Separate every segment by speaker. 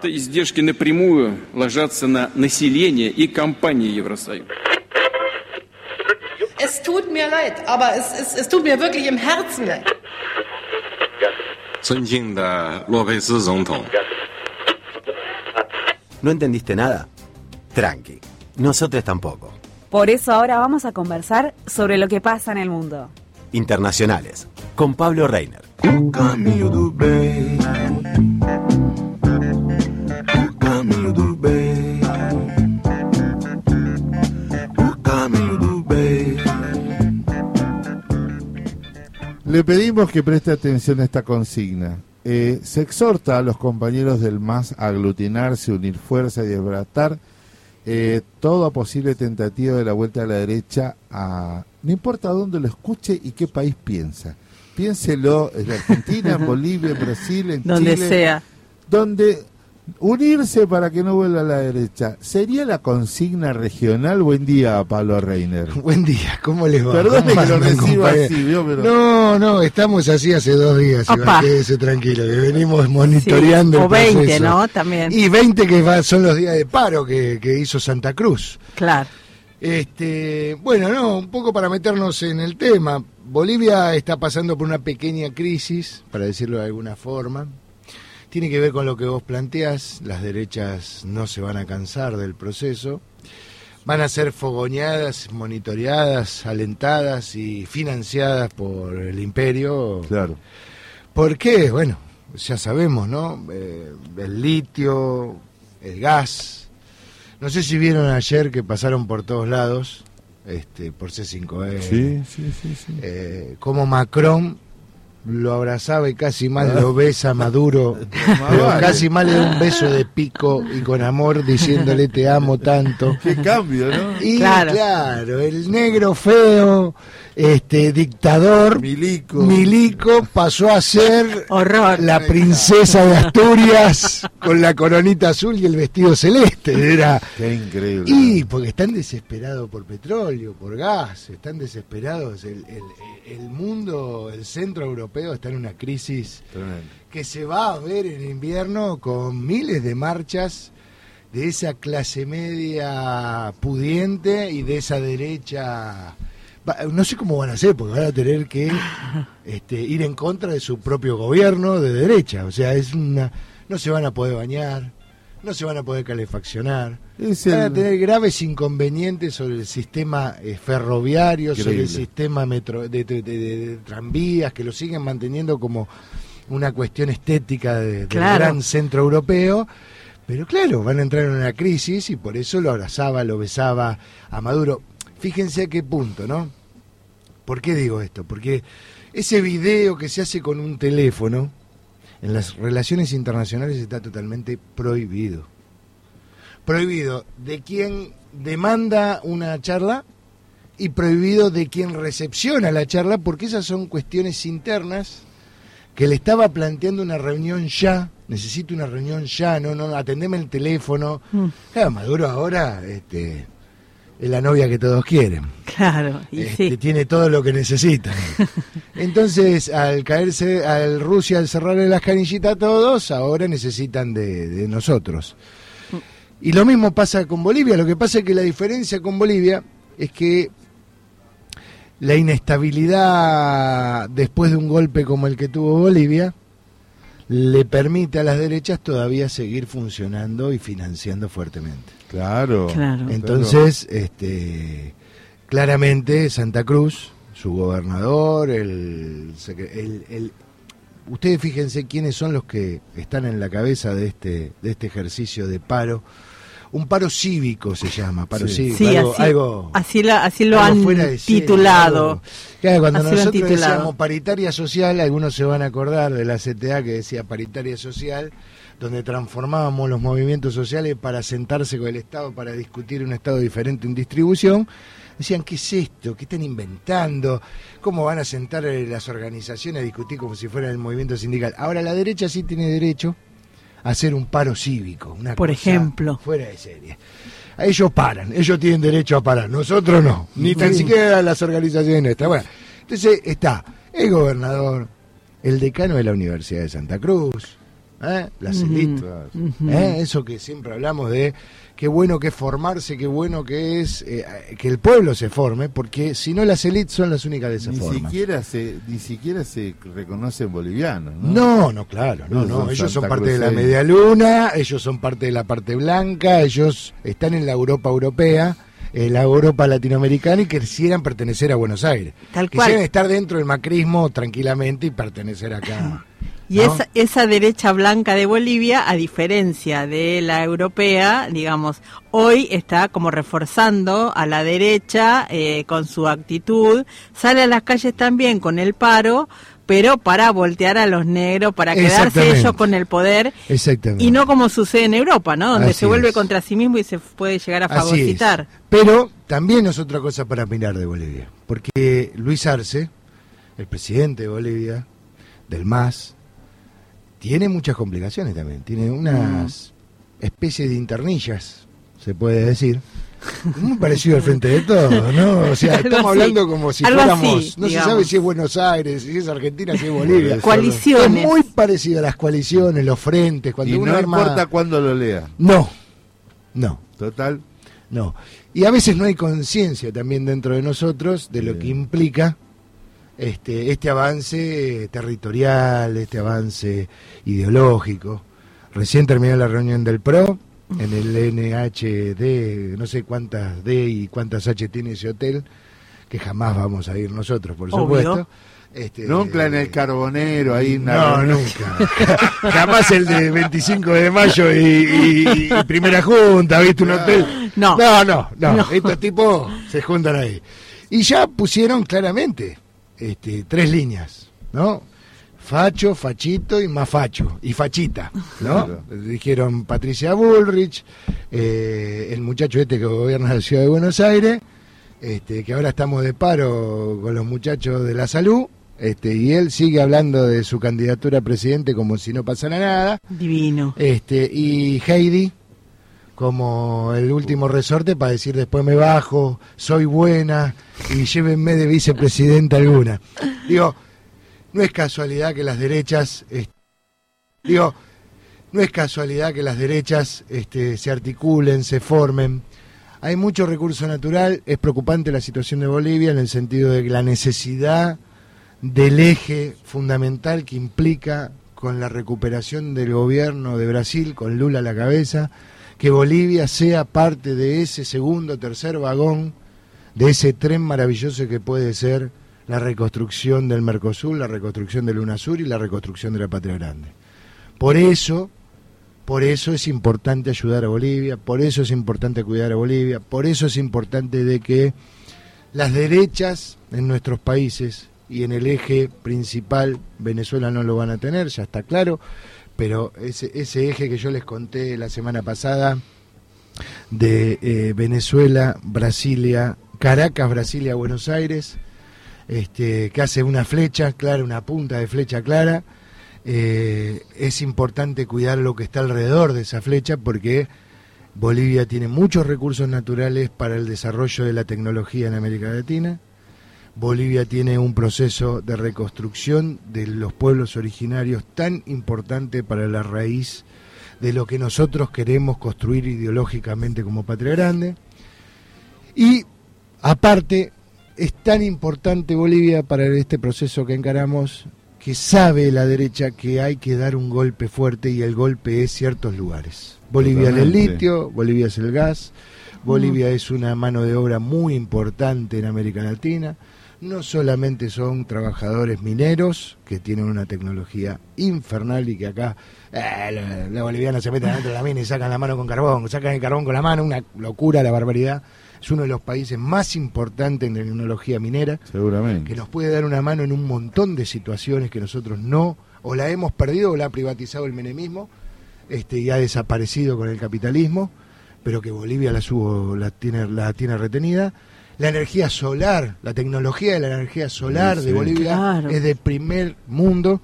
Speaker 1: Это издержки напрямую ложатся на население и компании Евросоюза.
Speaker 2: Es tut mir leid, aber es, es, es tut mir wirklich im Herzen leid.
Speaker 3: 尊敬的洛佩斯总统，
Speaker 4: ¿No entendiste nada? Tranqui, nosotros tampoco.
Speaker 5: Por eso ahora vamos a conversar sobre lo que pasa en el mundo.
Speaker 4: Internacionales, con Pablo Reiner.
Speaker 6: Le pedimos que preste atención a esta consigna. Eh, se exhorta a los compañeros del MAS a aglutinarse, unir fuerza y desbaratar eh, toda posible tentativa de la vuelta a la derecha a... No importa dónde lo escuche y qué país piensa. Piénselo en Argentina, en Bolivia, en Brasil, en
Speaker 7: Donde
Speaker 6: Chile.
Speaker 7: sea.
Speaker 6: Donde unirse para que no vuelva a la derecha. ¿Sería la consigna regional? Buen día, Pablo Reiner.
Speaker 8: Buen día, ¿cómo les va?
Speaker 6: Perdone
Speaker 8: ¿Cómo
Speaker 6: que lo reciba así, ¿vio? Pero-
Speaker 8: No, no, estamos así hace dos días,
Speaker 7: Opa.
Speaker 8: Iván, quédese tranquilo, que venimos monitoreando
Speaker 7: Sí,
Speaker 8: el
Speaker 7: o 20,
Speaker 8: proceso.
Speaker 7: ¿no? También.
Speaker 8: Y 20 que va- son los días de paro que, que hizo Santa Cruz.
Speaker 7: Claro.
Speaker 8: Este, bueno, no, un poco para meternos en el tema. Bolivia está pasando por una pequeña crisis, para decirlo de alguna forma. Tiene que ver con lo que vos planteás, las derechas no se van a cansar del proceso. Van a ser fogoneadas, monitoreadas, alentadas y financiadas por el imperio.
Speaker 6: Claro.
Speaker 8: ¿Por qué? Bueno, ya sabemos, ¿no? Eh, el litio, el gas. No sé si vieron ayer que pasaron por todos lados, este, por C5E.
Speaker 6: Sí, sí, sí, sí.
Speaker 8: Eh, como Macron lo abrazaba y casi más lo besa Maduro, pero casi más le da un beso de pico y con amor diciéndole te amo tanto.
Speaker 6: Qué cambio, ¿no?
Speaker 8: Y
Speaker 7: Claro.
Speaker 8: claro, el negro feo, este dictador,
Speaker 6: Milico.
Speaker 8: Milico pasó a ser
Speaker 7: Horror.
Speaker 8: la princesa de Asturias con la coronita azul y el vestido celeste. Era
Speaker 6: Qué increíble.
Speaker 8: y porque están desesperados por petróleo, por gas, están desesperados. El, el- el mundo, el centro europeo está en una crisis
Speaker 6: Tremendo.
Speaker 8: que se va a ver en invierno con miles de marchas de esa clase media pudiente y de esa derecha. No sé cómo van a hacer, porque van a tener que este, ir en contra de su propio gobierno de derecha. O sea, es una, no se van a poder bañar, no se van a poder calefaccionar.
Speaker 6: Es
Speaker 8: Van a tener graves inconvenientes sobre el sistema eh, ferroviario, sobre el sistema metro, de, de- de- de tranvías, que lo siguen manteniendo como una cuestión estética de- del
Speaker 7: Claro.
Speaker 8: gran centro europeo. Pero claro, van a entrar en una crisis y por eso lo abrazaba, lo besaba a Maduro. Fíjense a qué punto, ¿no? ¿Por qué digo esto? Porque ese video que se hace con un teléfono en las relaciones internacionales está totalmente prohibido. Prohibido de quien demanda una charla y prohibido de quien recepciona la charla porque esas son cuestiones internas que le estaba planteando una reunión ya, necesito una reunión ya, no, no, atendeme el teléfono.
Speaker 7: Mm.
Speaker 8: Claro, Maduro ahora este, es la novia que todos quieren.
Speaker 7: Claro. Y
Speaker 8: Este,
Speaker 7: sí.
Speaker 8: tiene todo lo que necesita. Entonces, al caerse, al Rusia, al cerrarle las canillitas a todos, ahora necesitan de, de nosotros. Y lo mismo pasa con Bolivia. Lo que pasa es que la diferencia con Bolivia es que la inestabilidad después de un golpe como el que tuvo Bolivia le permite a las derechas todavía seguir funcionando y financiando fuertemente.
Speaker 6: Claro.
Speaker 7: Claro.
Speaker 8: Entonces, este, claramente Santa Cruz, su gobernador, el- el- ustedes fíjense quiénes son los que están en la cabeza de este, de este ejercicio de paro. Un paro cívico se llama, paro
Speaker 6: Sí.
Speaker 8: cívico.
Speaker 7: Sí,
Speaker 8: algo,
Speaker 7: así,
Speaker 8: algo-
Speaker 7: así, la- así lo
Speaker 8: algo
Speaker 7: han titulado.
Speaker 8: algo- Claro, cuando
Speaker 7: Así
Speaker 8: nosotros
Speaker 7: titulado.
Speaker 8: decíamos paritaria social, algunos se van a acordar de la CTA que decía paritaria social, donde transformábamos los movimientos sociales para sentarse con el Estado para discutir un Estado diferente en distribución. Decían, ¿qué es esto? ¿Qué están inventando? ¿Cómo van a sentar eh, las organizaciones a discutir como si fuera el movimiento sindical? Ahora la derecha sí tiene derecho hacer un paro cívico. Una
Speaker 7: Por
Speaker 8: cosa
Speaker 7: ejemplo.
Speaker 8: Fuera de serie. Ellos paran, ellos tienen derecho a parar, nosotros no, ni tan siquiera las organizaciones nuestras. Bueno, entonces está el gobernador, el decano de la Universidad de Santa Cruz, ¿eh? las. ¿eh? Eso que siempre hablamos de qué bueno que es formarse, qué bueno que es eh, que el pueblo se forme, porque si no las élites son las únicas que se
Speaker 6: Ni
Speaker 8: forman.
Speaker 6: siquiera se, ni siquiera se reconocen bolivianos, ¿no?
Speaker 8: No, no, claro, no,
Speaker 6: Ellos
Speaker 8: no.
Speaker 6: son
Speaker 8: Ellos son parte de la media luna, ellos son parte de la parte blanca, ellos están en la Europa europea, en la Europa latinoamericana y quisieran pertenecer a Buenos Aires.
Speaker 7: Tal
Speaker 8: quisieran
Speaker 7: cual.
Speaker 8: estar dentro del macrismo tranquilamente y pertenecer acá.
Speaker 7: Y
Speaker 8: ¿no?
Speaker 7: esa, esa derecha blanca de Bolivia, a diferencia de la europea, digamos, hoy está como reforzando a la derecha eh, con su actitud, sale a las calles también con el paro, pero para voltear a los negros, para quedarse ellos con el poder,
Speaker 8: Exactamente.
Speaker 7: y no como sucede en Europa, ¿no? Donde
Speaker 8: Así
Speaker 7: se vuelve
Speaker 8: es.
Speaker 7: contra sí mismo y se puede llegar a fagocitar.
Speaker 8: Pero también es otra cosa para mirar de Bolivia, porque Luis Arce, el presidente de Bolivia, del MAS, tiene muchas complicaciones también, tiene unas especies de internillas, se puede decir. Muy parecido al frente de todo, ¿no? O sea, estamos
Speaker 7: así.
Speaker 8: hablando como si
Speaker 7: Algo
Speaker 8: fuéramos,
Speaker 7: así,
Speaker 8: no se sabe si es Buenos Aires, si es Argentina, si es Bolivia.
Speaker 7: Coaliciones.
Speaker 8: Es muy parecido a las coaliciones, los frentes, cuando
Speaker 6: Y
Speaker 8: uno
Speaker 6: no
Speaker 8: arma-
Speaker 6: importa cuándo lo lea.
Speaker 8: No, no.
Speaker 6: Total,
Speaker 8: No. Y a veces no hay conciencia también dentro de nosotros de lo
Speaker 6: Bien.
Speaker 8: que implica este, este avance territorial, este avance ideológico. Recién terminó la reunión del PRO en el NHD, no sé cuántas D y cuántas H tiene ese hotel, que jamás vamos a ir nosotros, por
Speaker 7: Obvio.
Speaker 8: supuesto. Este,
Speaker 6: nunca en el carbonero, ahí en
Speaker 8: no, nunca. Jamás el de 25 de mayo y, y- y primera junta, ¿viste? Un hotel.
Speaker 7: No.
Speaker 8: no, no, no.
Speaker 7: No.
Speaker 8: Estos tipos se juntan ahí. Y ya pusieron claramente este, tres líneas, ¿no? Facho, fachito y más facho. Y fachita, ¿no?
Speaker 6: Claro.
Speaker 8: Dijeron Patricia Bullrich, eh, el muchacho este que gobierna la ciudad de Buenos Aires, este, que ahora estamos de paro con los muchachos de la salud, este, y él sigue hablando de su candidatura a presidente como si no pasara nada.
Speaker 7: Divino.
Speaker 8: Este, y Heidi como el último resorte para decir después me bajo, soy buena y llévenme de vicepresidenta alguna. Digo, no es casualidad que las derechas, est- digo, no es casualidad que las derechas este, se articulen, se formen. Hay mucho recurso natural, es preocupante la situación de Bolivia en el sentido de la necesidad del eje fundamental que implica con la recuperación del gobierno de Brasil, con Lula a la cabeza, que Bolivia sea parte de ese segundo, tercer vagón, de ese tren maravilloso que puede ser la reconstrucción del Mercosur, la reconstrucción del UNASUR y la reconstrucción de la Patria Grande. Por eso, por eso es importante ayudar a Bolivia, por eso es importante cuidar a Bolivia, por eso es importante de que las derechas en nuestros países y en el eje principal Venezuela no lo van a tener, ya está claro, pero ese, ese eje que yo les conté la semana pasada de eh, Venezuela, Brasilia, Caracas, Brasilia, Buenos Aires, este, que hace una flecha clara, una punta de flecha clara, eh, es importante cuidar lo que está alrededor de esa flecha porque Bolivia tiene muchos recursos naturales para el desarrollo de la tecnología en América Latina. Bolivia tiene un proceso de reconstrucción de los pueblos originarios tan importante para la raíz de lo que nosotros queremos construir ideológicamente como Patria Grande. Y aparte, es tan importante Bolivia para este proceso que encaramos que sabe la derecha que hay que dar un golpe fuerte y el golpe es ciertos lugares. Bolivia es el
Speaker 6: Totalmente.
Speaker 8: litio, Bolivia es el gas, Bolivia es una mano de obra muy importante en América Latina. No solamente son trabajadores mineros que tienen una tecnología infernal y que acá eh, los, los bolivianos se meten adentro de la mina y sacan la mano con carbón, sacan el carbón con la mano, una locura, la barbaridad. Es uno de los países más importantes en tecnología minera
Speaker 6: seguramente.
Speaker 8: que nos puede dar una mano en un montón de situaciones que nosotros no, o la hemos perdido o la ha privatizado el menemismo, este, y ha desaparecido con el capitalismo, pero que Bolivia la, subo, la, tiene, la tiene retenida. La energía solar, la tecnología de la energía solar
Speaker 6: Sí,
Speaker 8: de. Bolivia
Speaker 7: Claro.
Speaker 8: es de primer mundo.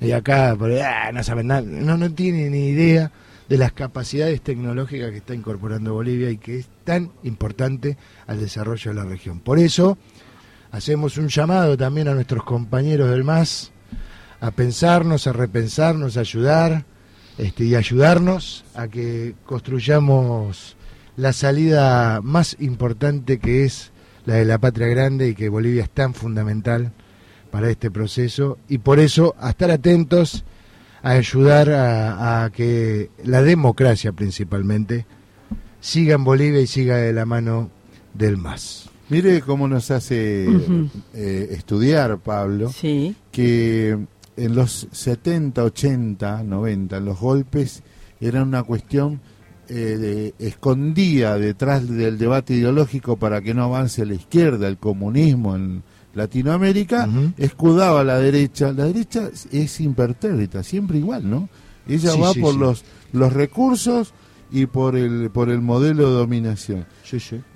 Speaker 8: Y acá por- ah, no saben nada, no, no tienen ni idea de las capacidades tecnológicas que está incorporando Bolivia y que es tan importante al desarrollo de la región. Por eso hacemos un llamado también a nuestros compañeros del MAS a pensarnos, a repensarnos, a ayudar, este, y ayudarnos a que construyamos la salida más importante que es la de la patria grande y que Bolivia es tan fundamental para este proceso y por eso a estar atentos a ayudar a, a que la democracia principalmente siga en Bolivia y siga de la mano del MAS.
Speaker 6: Mire cómo nos hace eh, estudiar, Pablo,
Speaker 7: Sí.
Speaker 6: que en los 70, 80, 90, los golpes eran una cuestión eh, de, escondida detrás del debate ideológico para que no avance la izquierda, el comunismo en Latinoamérica, escudaba a la derecha. La derecha es impertérrita, siempre igual, ¿no? Ella
Speaker 8: Sí,
Speaker 6: va
Speaker 8: sí,
Speaker 6: por
Speaker 8: sí.
Speaker 6: los los recursos y por el por el modelo de dominación.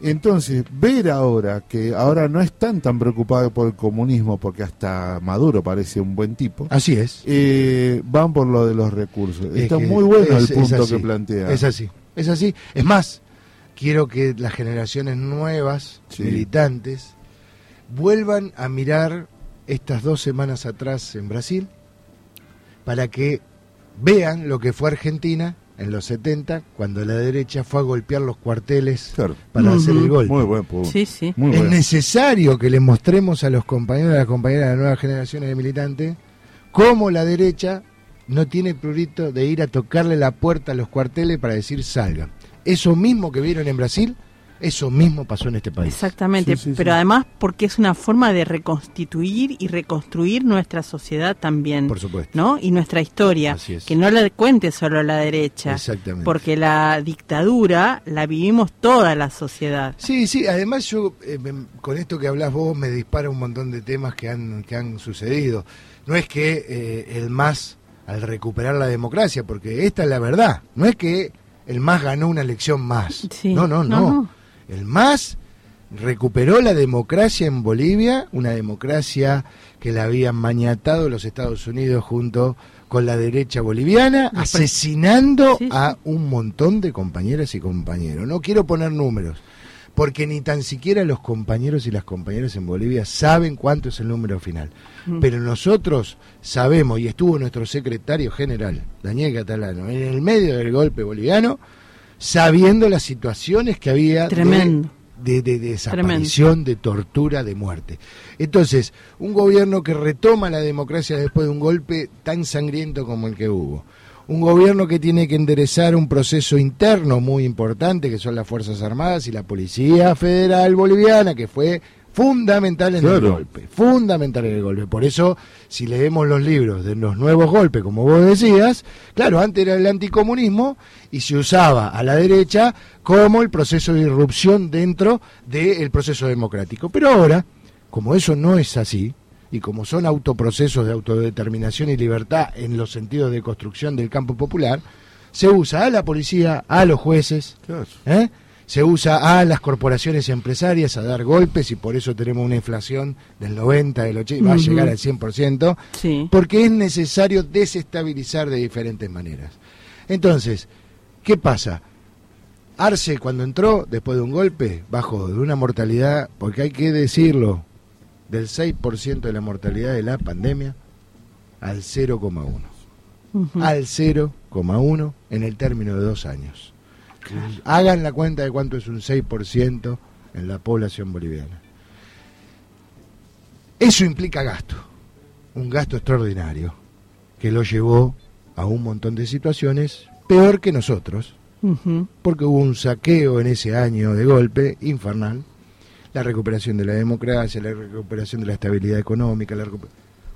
Speaker 6: Entonces, ver ahora que ahora no están tan preocupados por el comunismo, porque hasta Maduro parece un buen tipo,
Speaker 8: Así es.
Speaker 6: eh, van por lo de los recursos.
Speaker 8: Es
Speaker 6: Está muy bueno
Speaker 8: es-
Speaker 6: el punto que plantea.
Speaker 8: Es así, es así. Es más, quiero que las generaciones nuevas,
Speaker 6: Sí.
Speaker 8: militantes, vuelvan a mirar estas dos semanas atrás en Brasil para que vean lo que fue Argentina en los 70, cuando la derecha fue a golpear los cuarteles
Speaker 6: Claro.
Speaker 8: para hacer el golpe.
Speaker 6: Muy buen punto.
Speaker 7: Sí, sí.
Speaker 6: Muy
Speaker 8: es necesario que le mostremos a los compañeros y a las compañeras de las nuevas generaciones de militantes cómo la derecha no tiene prurito de ir a tocarle la puerta a los cuarteles para decir salgan. Eso mismo que vieron en Brasil, eso mismo pasó en este país.
Speaker 7: Exactamente,
Speaker 6: Sí, sí,
Speaker 7: pero
Speaker 6: sí.
Speaker 7: además porque es una forma de reconstituir y reconstruir nuestra sociedad también,
Speaker 8: Por supuesto.
Speaker 7: ¿no? Y nuestra historia,
Speaker 8: Así es.
Speaker 7: que no la cuente solo la derecha,
Speaker 8: Exactamente.
Speaker 7: porque la dictadura la vivimos toda la sociedad.
Speaker 8: Sí, sí, además yo eh, me- con esto que hablas vos me dispara un montón de temas que han, que han sucedido. No es que eh, el MAS, al recuperar la democracia, porque esta es la verdad, no es que el MAS ganó una elección más.
Speaker 7: Sí.
Speaker 8: No, no, no. El MAS recuperó la democracia en Bolivia, una democracia que la habían mañatado los Estados Unidos junto con la derecha boliviana, asesinando
Speaker 7: Sí, sí.
Speaker 8: a un montón de compañeras y compañeros. No quiero poner números, porque ni tan siquiera los compañeros y las compañeras en Bolivia saben cuánto es el número final.
Speaker 7: Mm.
Speaker 8: Pero nosotros sabemos, y estuvo nuestro secretario general, Daniel Catalano, en el medio del golpe boliviano, sabiendo las situaciones que había de-
Speaker 7: Tremendo.
Speaker 8: de, de desaparición, de tortura, de muerte. Entonces, un gobierno que retoma la democracia después de un golpe tan sangriento como el que hubo. Un gobierno que tiene que enderezar un proceso interno muy importante, que son las Fuerzas Armadas y la Policía Federal Boliviana, que fue fundamental en el golpe, fundamental en el golpe. Por eso, si leemos los libros de los nuevos golpes, como vos decías, claro, antes era el anticomunismo y se usaba a la derecha como el proceso de irrupción dentro del proceso democrático. Pero ahora, como eso no es así, y como son autoprocesos de autodeterminación y libertad en los sentidos de construcción del campo popular, se usa a la policía, a los jueces. ¿eh? se usa a las corporaciones empresarias a dar golpes y por eso tenemos una inflación del 90, del 80, va a llegar al 100%,
Speaker 7: Sí.
Speaker 8: porque es necesario desestabilizar de diferentes maneras. Entonces, ¿qué pasa? Arce cuando entró, después de un golpe, bajo de una mortalidad, porque hay que decirlo, del 6% de la mortalidad de la pandemia al 0,1.
Speaker 7: Ujú.
Speaker 8: Al 0,1 en el término de dos años. Hagan la cuenta de cuánto es un 6% en la población boliviana. Eso implica gasto, un gasto extraordinario, que lo llevó a un montón de situaciones peor que nosotros, porque hubo un saqueo en ese año de golpe infernal, la recuperación de la democracia, la recuperación de la estabilidad económica, la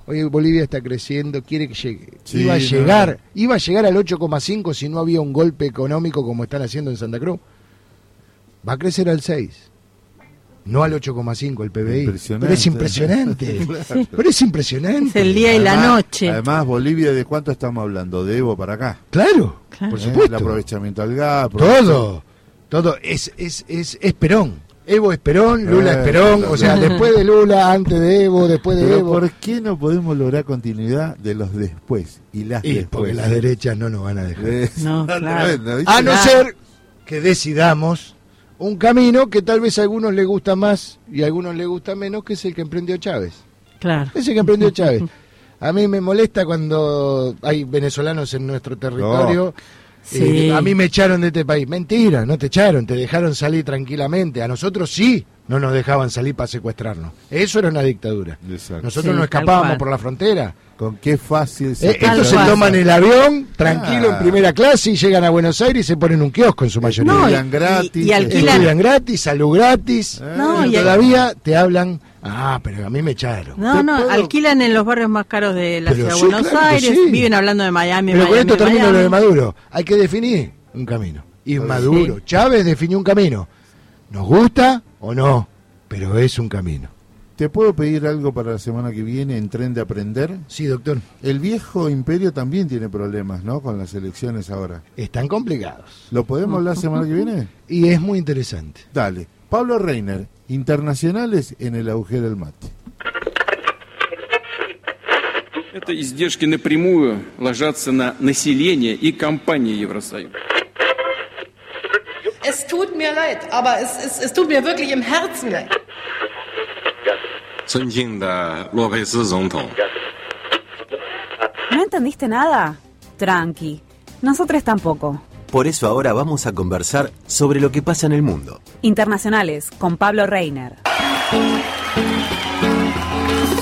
Speaker 8: Oye, Bolivia está creciendo, quiere que llegue.
Speaker 6: Sí,
Speaker 8: iba a
Speaker 6: no,
Speaker 8: llegar, iba a llegar al 8,5 si no había un golpe económico como están haciendo en Santa Cruz. Va a crecer al 6. No al 8,5 el PBI.
Speaker 6: Impresionante.
Speaker 8: Pero es impresionante. Pero es impresionante.
Speaker 7: Es el día y la
Speaker 6: Además-
Speaker 7: noche.
Speaker 6: Además, Bolivia, ¿de cuánto estamos hablando? De Evo para acá.
Speaker 8: Claro,
Speaker 7: Claro.
Speaker 8: por
Speaker 6: ¿eh?
Speaker 8: supuesto.
Speaker 6: El aprovechamiento al gas.
Speaker 8: Todo, todo es, es, es, es Perón. Evo es Perón, Lula
Speaker 6: Eh,
Speaker 8: es Perón, o sea, después de Lula, antes de Evo, después de
Speaker 6: Pero
Speaker 8: Evo.
Speaker 6: ¿por qué no podemos lograr continuidad de los después y las
Speaker 8: Y
Speaker 6: después?
Speaker 8: porque las derechas no nos van a dejar.
Speaker 6: Eh.
Speaker 8: A no ser que decidamos un camino que tal vez a algunos les gusta más y a algunos les gusta menos, que es el que emprendió Chávez.
Speaker 7: Claro.
Speaker 8: Es el que emprendió Chávez. A mí me molesta cuando hay venezolanos en nuestro territorio.
Speaker 7: Sí.
Speaker 8: Eh, a mí me echaron de este país. Mentira, no te echaron, te dejaron salir tranquilamente. A nosotros sí no nos dejaban salir para secuestrarnos. Eso era una dictadura.
Speaker 6: Exacto.
Speaker 8: Nosotros
Speaker 7: Sí,
Speaker 8: no escapábamos por la frontera.
Speaker 6: Con qué fácil se
Speaker 8: Eh, estos se toman el avión tranquilo
Speaker 6: Ah.
Speaker 8: en primera clase y llegan a Buenos Aires y se ponen un kiosco en su mayoría.
Speaker 7: No, y-
Speaker 6: Estudian gratis.
Speaker 7: y alquilan-
Speaker 8: Estudian gratis, salud gratis.
Speaker 7: No,
Speaker 8: y
Speaker 7: y-
Speaker 8: todavía te hablan, ah, pero a mí me echaron.
Speaker 7: No,
Speaker 6: ¿Te
Speaker 7: no,
Speaker 6: puedo-
Speaker 7: alquilan en los barrios más caros de la
Speaker 8: Pero
Speaker 7: ciudad de
Speaker 8: sí,
Speaker 7: Buenos
Speaker 8: claro
Speaker 7: Aires,
Speaker 8: sí.
Speaker 7: viven hablando de Miami,
Speaker 8: Pero con esto termino
Speaker 7: Miami.
Speaker 8: lo de Maduro. Hay que definir un camino. Y Maduro, Chávez definió un camino. ¿Nos gusta o no? Pero es un camino.
Speaker 6: ¿Te puedo pedir algo para la semana que viene en Tren de Aprender?
Speaker 8: Sí, doctor.
Speaker 6: El viejo imperio también tiene problemas, ¿no? Con las elecciones ahora.
Speaker 8: Están complicados.
Speaker 6: ¿Lo podemos hablar la semana que viene?
Speaker 8: Y es muy interesante.
Speaker 6: Dale. Pablo Reiner, internacionales en el agujero del mate.
Speaker 1: Это издержки напрямую ложатся на население и компании Евросоюза.
Speaker 2: Es tut mir leid, aber es, es, es tut mir wirklich im Herzen leid.
Speaker 3: 尊敬的洛佩斯总统，
Speaker 5: ¿No entendiste nada? Tranqui. Nosotros tampoco.
Speaker 4: Por eso ahora vamos a conversar sobre lo que pasa en el mundo.
Speaker 5: Internacionales con Pablo Reiner.